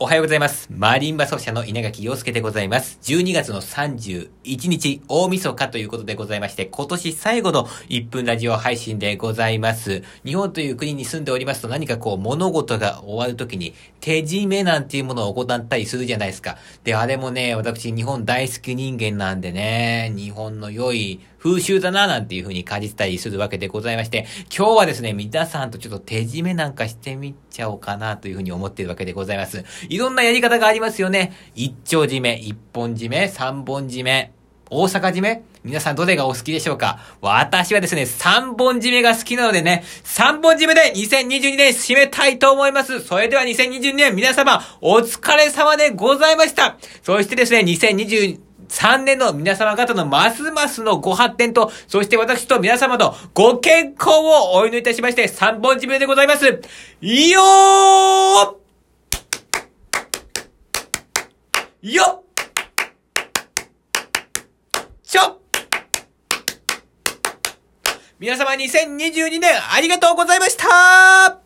おはようございます。マリンバ奏者の稲垣陽介でございます。12月の31日、大晦日ということでございまして、今年最後の1分ラジオ配信でございます。日本という国に住んでおりますと何かこう物事が終わるときに手締めなんていうものを行ったりするじゃないですか。で、あれもね、私日本大好き人間なんでね、日本の良い風習だななんていう風に感じたりするわけでございまして、今日はですね、皆さんとちょっと手締めなんかしてみちゃおうかなという風に思っているわけでございます。いろんなやり方がありますよね。一丁締め、一本締め、三本締め、大阪締め皆さんどれがお好きでしょうか私はですね、三本締めが好きなのでね、三本締めで2022年締めたいと思います。それでは2022年皆様、お疲れ様でございました。そしてですね、2022 3年の皆様方のますますのご発展と、そして私と皆様のご健康をお祈りいたしまして、三本締めでございます。いよー！よ！っちょ皆様2022年ありがとうございました。